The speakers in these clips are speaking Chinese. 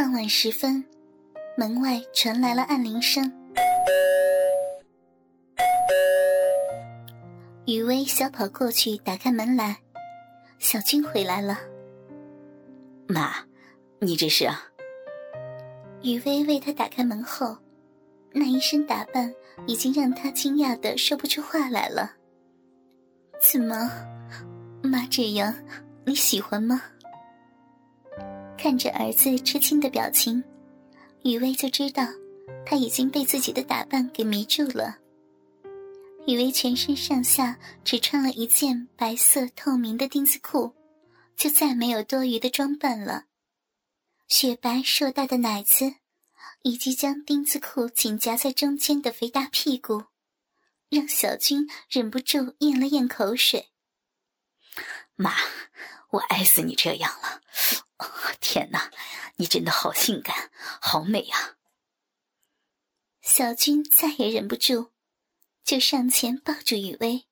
傍晚时分，门外传来了按铃声。雨薇小跑过去，打开门来，小军回来了。妈，你这是？雨薇为他打开门后，那一身打扮已经让他惊讶的说不出话来了。怎么，妈这样你喜欢吗？看着儿子吃惊的表情，雨薇就知道他已经被自己的打扮给迷住了。雨薇全身上下只穿了一件白色透明的丁字裤，就再没有多余的装扮了。雪白硕大的奶子，以及将丁字裤紧夹在中间的肥大屁股，让小军忍不住咽了咽口水。妈，我爱死你这样了。天哪，你真的好性感，好美啊！小军再也忍不住，就上前抱住雨薇，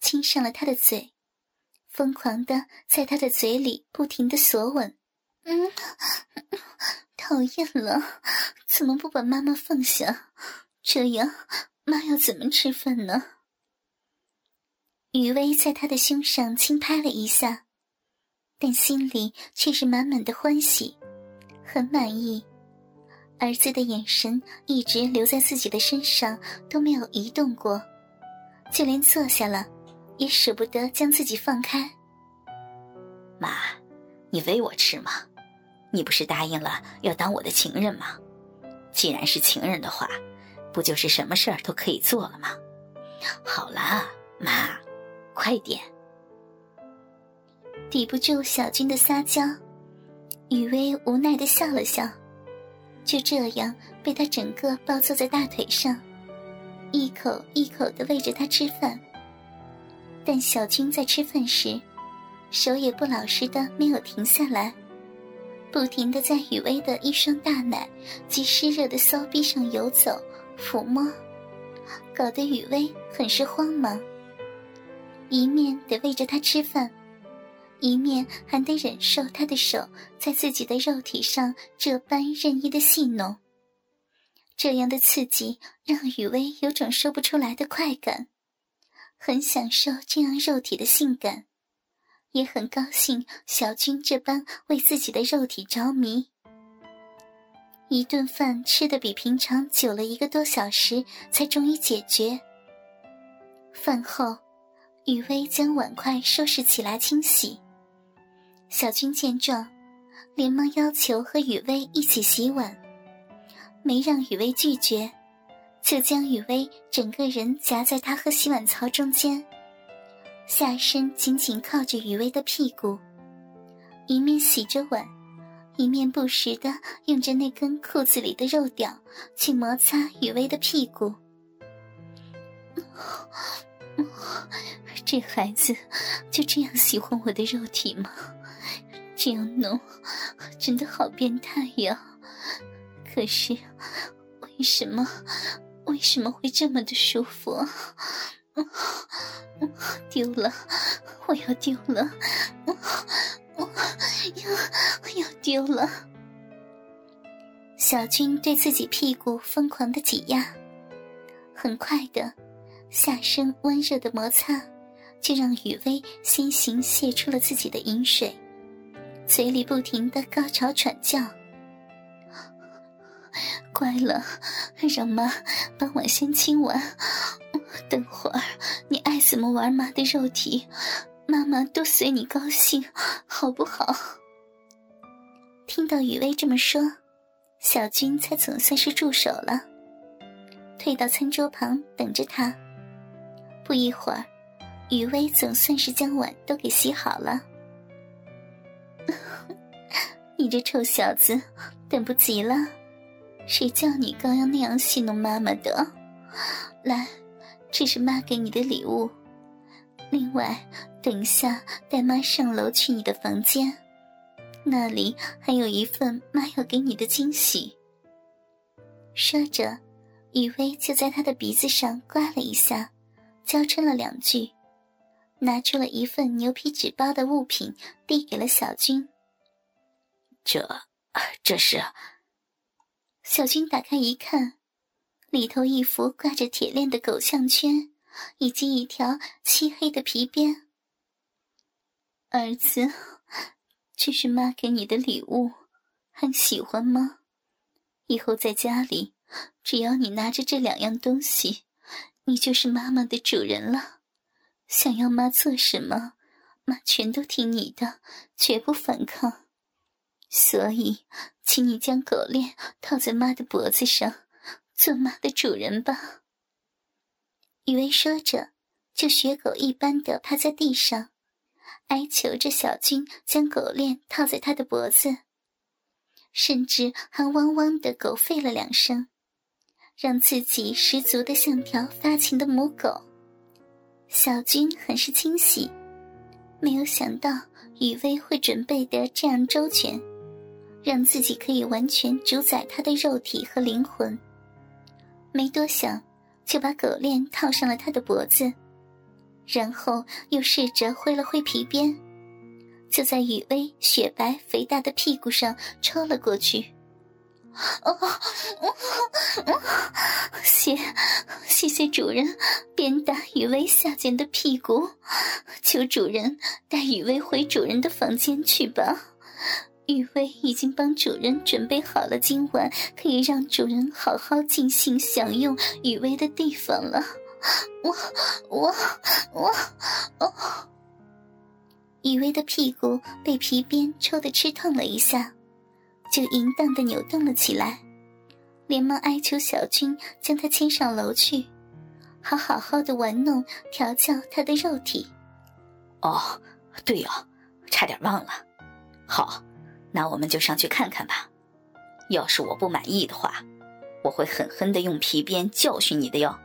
亲上了她的嘴，疯狂的在她的嘴里不停的索吻。嗯，讨厌了，怎么不把妈妈放下？这样妈要怎么吃饭呢？雨薇在他的胸上轻拍了一下。但心里却是满满的欢喜，很满意。儿子的眼神一直留在自己的身上，都没有移动过，就连坐下了，也舍不得将自己放开。妈，你喂我吃吗？你不是答应了要当我的情人吗？既然是情人的话，不就是什么事儿都可以做了吗？好了，妈，快点。抵不住小军的撒娇，雨薇无奈的笑了笑，就这样被他整个抱坐在大腿上，一口一口的喂着他吃饭。但小军在吃饭时，手也不老实的没有停下来，不停的在雨薇的一双大奶及湿热的骚逼上游走、抚摸，搞得雨薇很是慌忙，一面得喂着他吃饭。一面还得忍受他的手在自己的肉体上这般任意的戏弄，这样的刺激让雨薇有种说不出来的快感，很享受这样肉体的性感，也很高兴小军这般为自己的肉体着迷。一顿饭吃的比平常久了一个多小时，才终于解决。饭后，雨薇将碗筷收拾起来清洗。小军见状，连忙要求和雨薇一起洗碗，没让雨薇拒绝，就将雨薇整个人夹在他和洗碗槽中间，下身紧紧靠着雨薇的屁股，一面洗着碗，一面不时的用着那根裤子里的肉屌去摩擦雨薇的屁股。这孩子就这样喜欢我的肉体吗？这样弄，真的好变态呀！可是，为什么，为什么会这么的舒服？丢了，我要丢了！我要要丢了！小军对自己屁股疯狂的挤压，很快的，下身温热的摩擦，就让雨薇先行泄出了自己的饮水。嘴里不停的高潮喘叫，乖了，让妈帮我先亲完，等会儿你爱怎么玩妈的肉体，妈妈都随你高兴，好不好？听到雨薇这么说，小军才总算是住手了，退到餐桌旁等着他。不一会儿，雨薇总算是将碗都给洗好了。你这臭小子，等不及了！谁叫你刚刚那样戏弄妈妈的？来，这是妈给你的礼物。另外，等一下带妈上楼去你的房间，那里还有一份妈要给你的惊喜。说着，雨薇就在他的鼻子上刮了一下，娇嗔了两句，拿出了一份牛皮纸包的物品，递给了小军。这这是。小军打开一看，里头一副挂着铁链的狗项圈，以及一条漆黑的皮鞭。儿子，这是妈给你的礼物，还喜欢吗？以后在家里，只要你拿着这两样东西，你就是妈妈的主人了。想要妈做什么，妈全都听你的，绝不反抗。所以，请你将狗链套在妈的脖子上，做妈的主人吧。雨薇说着，就学狗一般的趴在地上，哀求着小军将狗链套在他的脖子，甚至还汪汪的狗吠了两声，让自己十足的像条发情的母狗。小军很是惊喜，没有想到雨薇会准备的这样周全。让自己可以完全主宰他的肉体和灵魂。没多想，就把狗链套上了他的脖子，然后又试着挥了挥皮鞭，就在雨薇雪白肥大的屁股上抽了过去。哦，谢，谢谢主人，鞭打雨薇下贱的屁股，求主人带雨薇回主人的房间去吧。雨薇已经帮主人准备好了今晚可以让主人好好尽兴享用雨薇的地方了。我我我哦！雨薇的屁股被皮鞭抽得吃痛了一下，就淫荡的扭动了起来，连忙哀求小军将她牵上楼去，好好好的玩弄调教她的肉体。哦，对哦，差点忘了，好。那我们就上去看看吧。要是我不满意的话，我会狠狠的用皮鞭教训你的哟。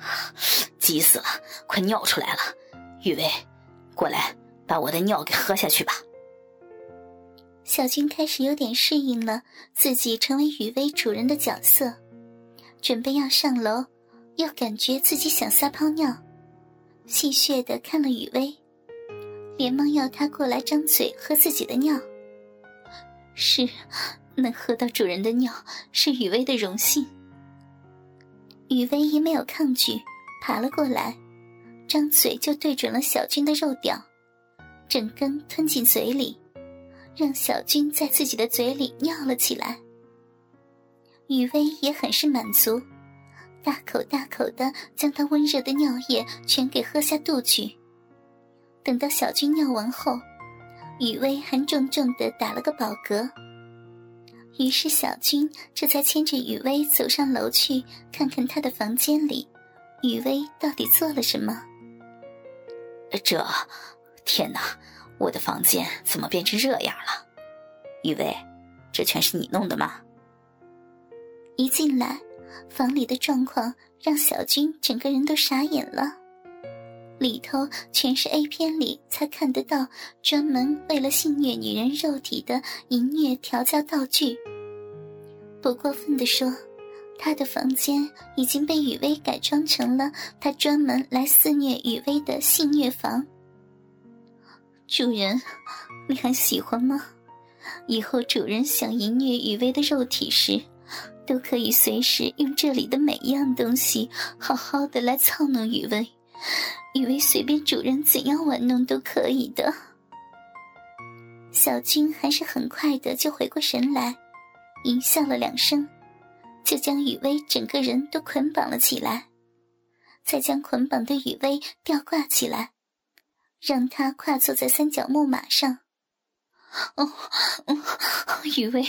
急死了，快尿出来了！雨薇，过来把我的尿给喝下去吧。小军开始有点适应了自己成为雨薇主人的角色，准备要上楼，又感觉自己想撒泡尿，戏谑的看了雨薇，连忙要她过来张嘴喝自己的尿。是，能喝到主人的尿是雨薇的荣幸。雨薇也没有抗拒，爬了过来，张嘴就对准了小军的肉屌，整根吞进嘴里，让小军在自己的嘴里尿了起来。雨薇也很是满足，大口大口的将他温热的尿液全给喝下肚去。等到小军尿完后。雨薇还重重的打了个饱嗝，于是小军这才牵着雨薇走上楼去，看看他的房间里，雨薇到底做了什么。这，天哪，我的房间怎么变成这样了？雨薇，这全是你弄的吗？一进来，房里的状况让小军整个人都傻眼了。里头全是 A 片里才看得到，专门为了性虐女人肉体的淫虐调教道具。不过分的说，他的房间已经被雨薇改装成了他专门来肆虐雨薇的性虐房。主人，你还喜欢吗？以后主人想淫虐雨薇的肉体时，都可以随时用这里的每一样东西，好好的来操弄雨薇。以为随便主人怎样玩弄都可以的，小军还是很快的就回过神来，淫笑了两声，就将雨薇整个人都捆绑了起来，再将捆绑的雨薇吊挂起来，让她跨坐在三角木马上。哦，雨薇，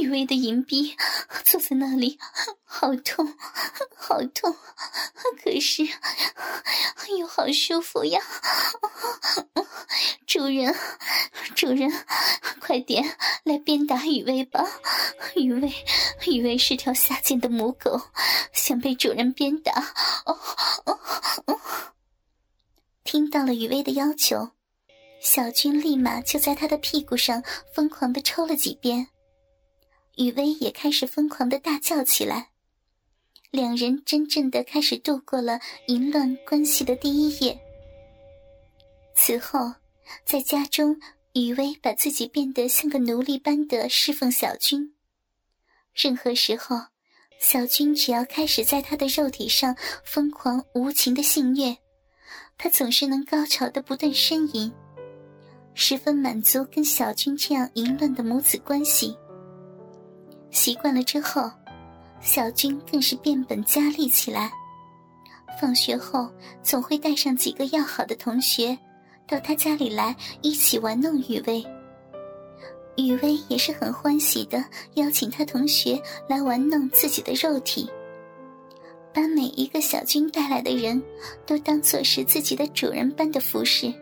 雨薇的银币坐在那里，好痛，好痛，可是又好舒服呀！主人，主人，快点来鞭打雨薇吧！雨薇，雨薇是条下贱的母狗，想被主人鞭打。哦哦哦！听到了雨薇的要求。小军立马就在他的屁股上疯狂的抽了几鞭，雨薇也开始疯狂的大叫起来。两人真正的开始度过了淫乱关系的第一夜。此后，在家中，雨薇把自己变得像个奴隶般的侍奉小军。任何时候，小军只要开始在他的肉体上疯狂无情的性虐，他总是能高潮的不断呻吟，十分满足跟小军这样淫乱的母子关系。习惯了之后，小军更是变本加厉起来。放学后，总会带上几个要好的同学。到他家里来一起玩弄雨薇，雨薇也是很欢喜的，邀请他同学来玩弄自己的肉体，把每一个小军带来的人都当做是自己的主人般的服侍。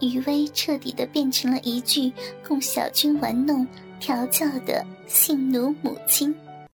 余威彻底的变成了一具供小军玩弄、调教的性奴母亲。